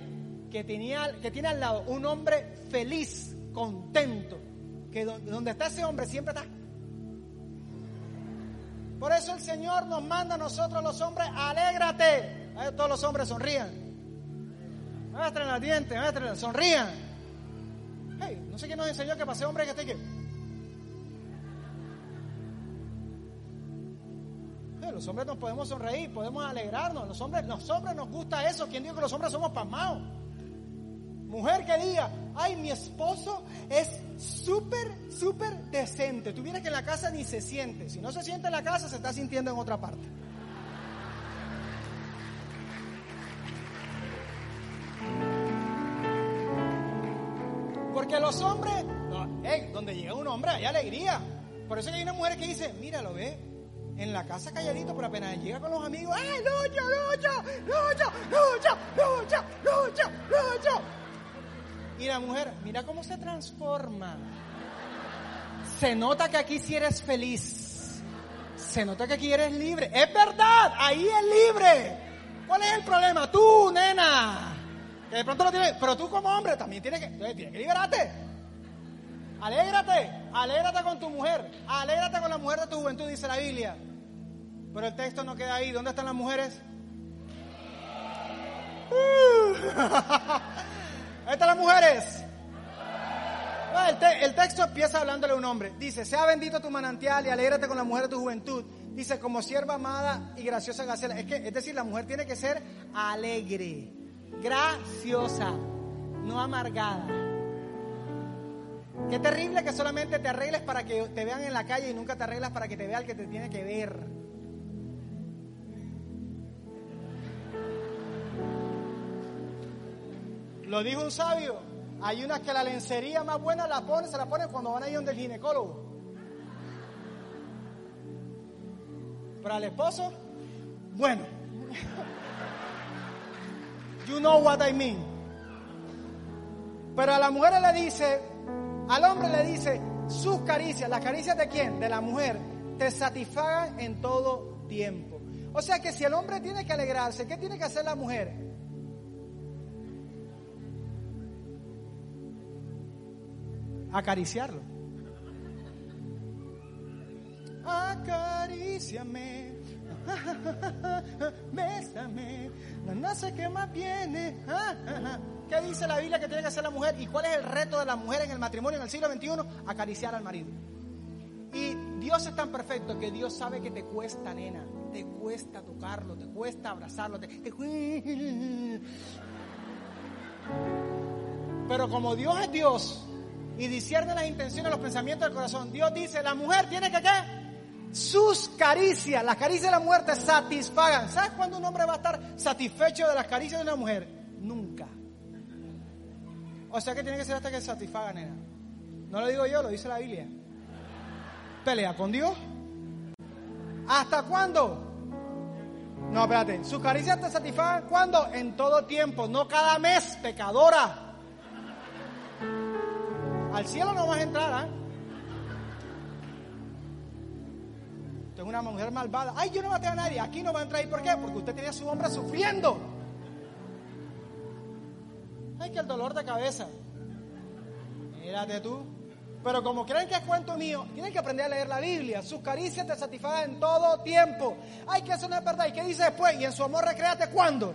que, tenía, que tiene al lado un hombre feliz, contento, que donde está ese hombre siempre está. Por eso el Señor nos manda a nosotros los hombres, alégrate. todos los hombres sonrían. Muestren los dientes, muestren, sonrían. Hey, no sé quién nos enseñó que pase hombre que esté que Los hombres nos podemos sonreír, podemos alegrarnos. Los hombres, los hombres nos gusta eso. ¿Quién dijo que los hombres somos pasmados? Mujer que diga, ay, mi esposo es súper, súper decente. Tú vienes que en la casa ni se siente. Si no se siente en la casa, se está sintiendo en otra parte. Porque los hombres, donde llega un hombre hay alegría. Por eso hay una mujer que dice, míralo, ve, en la casa calladito, pero apenas llega con los amigos, ¡ay, lucha, lucha, lucha, lucha, lucha, lucha, lucha! Y la mujer, mira cómo se transforma. Se nota que aquí sí eres feliz. Se nota que aquí eres libre. Es verdad, ahí es libre. ¿Cuál es el problema? Tú, nena. Que de pronto lo tienes, pero tú como hombre también tienes que, tienes que liberarte. Alégrate, alégrate con tu mujer, alégrate con la mujer de tu juventud, dice la Biblia. Pero el texto no queda ahí. ¿Dónde están las mujeres? Uh. *laughs* Ahí están las mujeres. el, texto empieza hablándole a un hombre. Dice, sea bendito tu manantial y alégrate con la mujer de tu juventud. Dice, como sierva amada y graciosa gacela. Es, que, es decir, la mujer tiene que ser alegre, graciosa, no amargada. Qué terrible que solamente te arregles para que te vean en la calle y nunca te arreglas para que te vea el que te tiene que ver. Lo dijo un sabio. Hay unas que la lencería más buena la ponen, se la ponen cuando van a ir donde el ginecólogo. Pero al esposo, bueno. *laughs* You know what I mean. Pero a la mujer le dice, al hombre le dice, sus caricias, las caricias de quién? De la mujer, te satisfagan en todo tiempo. O sea que si el hombre tiene que alegrarse, ¿qué tiene que hacer la mujer? Acariciarlo. Acaríciame, *laughs* bésame, no sé qué más viene. *laughs* ¿Qué dice la Biblia que tiene que hacer la mujer? ¿Y cuál es el reto de la mujer en el matrimonio en el siglo XXI? Acariciar al marido. Y Dios es tan perfecto que Dios sabe que te cuesta, nena. Te cuesta tocarlo, te cuesta abrazarlo. Te, Pero como Dios es Dios, y discierne las intenciones, los pensamientos del corazón. Dios dice, la mujer tiene que qué? Sus caricias, las caricias de la mujer te satisfagan. ¿Sabes cuándo un hombre va a estar satisfecho de las caricias de una mujer? Nunca. O sea que tiene que ser hasta que satisfaga, nena. No lo digo yo, lo dice la Biblia. Pelea con Dios. ¿Hasta cuándo? No, espérate. Sus caricias te satisfagan cuando? En todo tiempo, no cada mes, pecadora. Al cielo no vas a entrar, ¿ah? Usted es una mujer malvada. Ay, yo no maté a nadie. Aquí no va a entrar. ¿Y por qué? Porque usted tenía a su hombre sufriendo. Ay, que el dolor de cabeza. Mírate tú. Pero como creen que es cuento mío, tienen que aprender a leer la Biblia. Sus caricias te satisfagan en todo tiempo. Ay, que eso no es verdad. ¿Y qué dice después? Y en su amor recréate cuándo?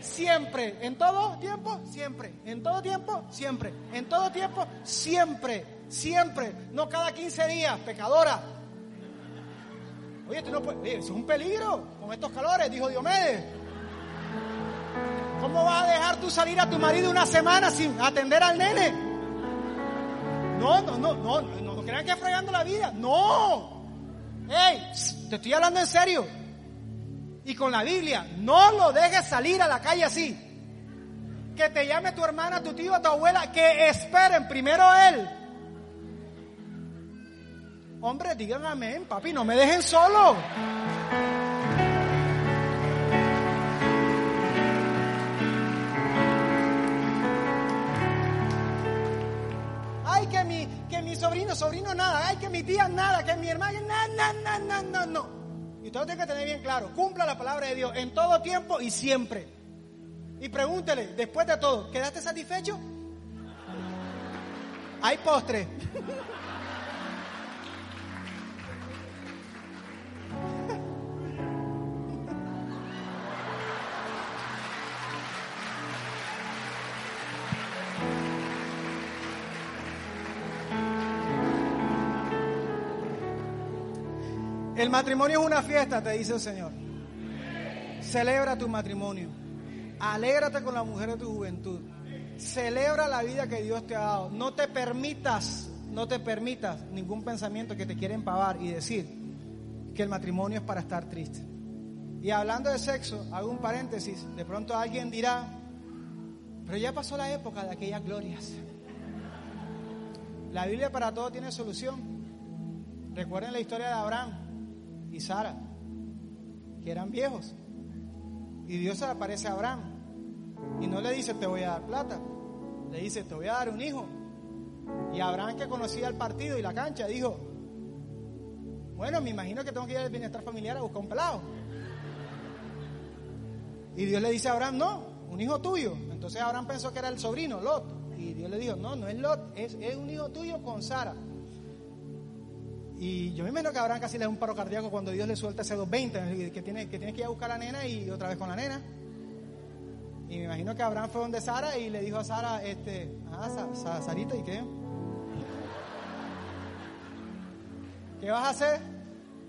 Siempre. ¿En todo tiempo? Siempre. ¿En todo tiempo? Siempre. ¿En todo tiempo? Siempre. Siempre. No cada 15 días, pecadora. Oye, tú no puedes. Es un peligro con estos calores, dijo Diomedes. ¿Cómo vas a dejar tú salir a tu marido una semana sin atender al nene? No, no, no, no, no, no crean que fregando la vida. No. Hey, te estoy hablando en serio. Y con la Biblia, no lo dejes salir a la calle así. Que te llame tu hermana, tu tío, tu abuela, que esperen primero él. Hombre, digan amén, papi, no me dejen solo. Ay, que mi, que mi sobrino, sobrino nada. Ay, que mi tía nada, que mi hermana, no, no, no, no, no. Usted lo tiene que tener bien claro. Cumpla la palabra de Dios en todo tiempo y siempre. Y pregúntele, después de todo, ¿quedaste satisfecho? Hay postre. *laughs* El matrimonio es una fiesta, te dice el Señor. Celebra tu matrimonio. Alégrate con la mujer de tu juventud. Celebra la vida que Dios te ha dado. No te permitas, no te permitas ningún pensamiento que te quiera empavar y decir que el matrimonio es para estar triste. Y hablando de sexo, hago un paréntesis. De pronto alguien dirá, pero ya pasó la época de aquellas glorias. La Biblia para todo tiene solución. Recuerden la historia de Abraham y Sara, que eran viejos. Y Dios se aparece a Abraham y no le dice te voy a dar plata, le dice te voy a dar un hijo. Y Abraham que conocía el partido y la cancha dijo, bueno, me imagino que tengo que ir al bienestar familiar a buscar un pelado. Y Dios le dice a Abraham, no, un hijo tuyo. Entonces Abraham pensó que era el sobrino, Lot. Y Dios le dijo, no, no es Lot, es, es un hijo tuyo con Sara. Y yo me imagino que Abraham casi le da un paro cardíaco cuando Dios le suelta ese 220, que tiene, que tiene que ir a buscar a la nena y otra vez con la nena. Y me imagino que Abraham fue donde Sara y le dijo a Sara, este, ah, Sa- Sa- Sarita, ¿y qué? ¿Qué vas a hacer?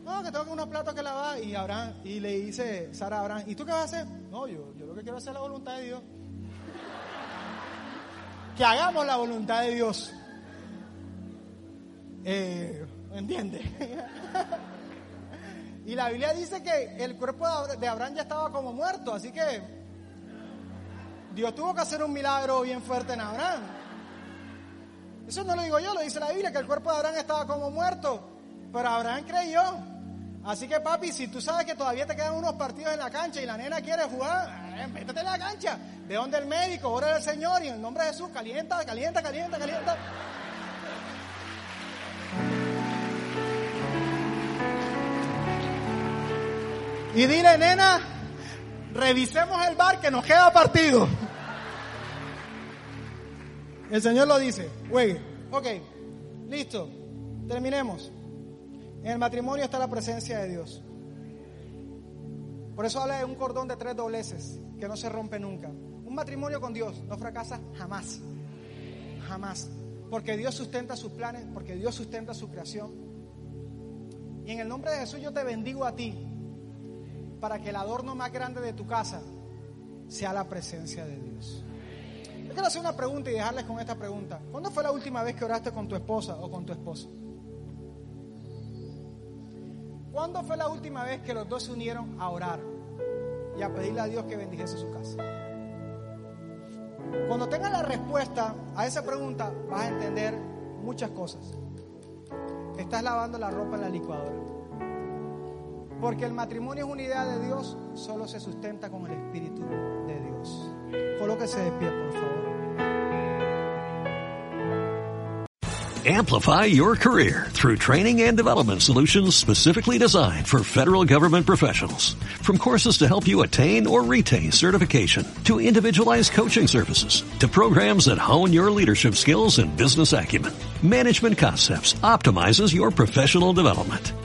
No, que tengo unos platos que lavar. Y Abraham, y le dice Sara a Abraham, ¿y tú qué vas a hacer? No, yo, yo lo que quiero es hacer la voluntad de Dios. Que hagamos la voluntad de Dios. Eh, ¿Me entiende? *laughs* y la Biblia dice que el cuerpo de Abra- de Abraham ya estaba como muerto, así que Dios tuvo que hacer un milagro bien fuerte en Abraham. Eso no lo digo yo, lo dice la Biblia, que el cuerpo de Abraham estaba como muerto, pero Abraham creyó. Así que papi, si tú sabes que todavía te quedan unos partidos en la cancha y la nena quiere jugar, eh, métete en la cancha, ve donde el médico, ora al Señor y en el nombre de Jesús, calienta, calienta, calienta, calienta. Y dile, nena, revisemos el bar que nos queda partido. El Señor lo dice, güey, ok, listo, terminemos. En el matrimonio está la presencia de Dios. Por eso habla de un cordón de tres dobleces que no se rompe nunca. Un matrimonio con Dios no fracasa jamás. Jamás. Porque Dios sustenta sus planes, porque Dios sustenta su creación. Y en el nombre de Jesús yo te bendigo a ti para que el adorno más grande de tu casa sea la presencia de Dios. Yo quiero hacer una pregunta y dejarles con esta pregunta. ¿Cuándo fue la última vez que oraste con tu esposa o con tu esposo? ¿Cuándo fue la última vez que los dos se unieron a orar y a pedirle a Dios que bendijese su casa? Cuando tengas la respuesta a esa pregunta, vas a entender muchas cosas. Estás lavando la ropa en la licuadora. Porque el matrimonio es de Dios, solo se sustenta con el Espíritu de Dios. Colóquese de pie, por favor. Amplify your career through training and development solutions specifically designed for federal government professionals. From courses to help you attain or retain certification, to individualized coaching services, to programs that hone your leadership skills and business acumen, Management Concepts optimizes your professional development.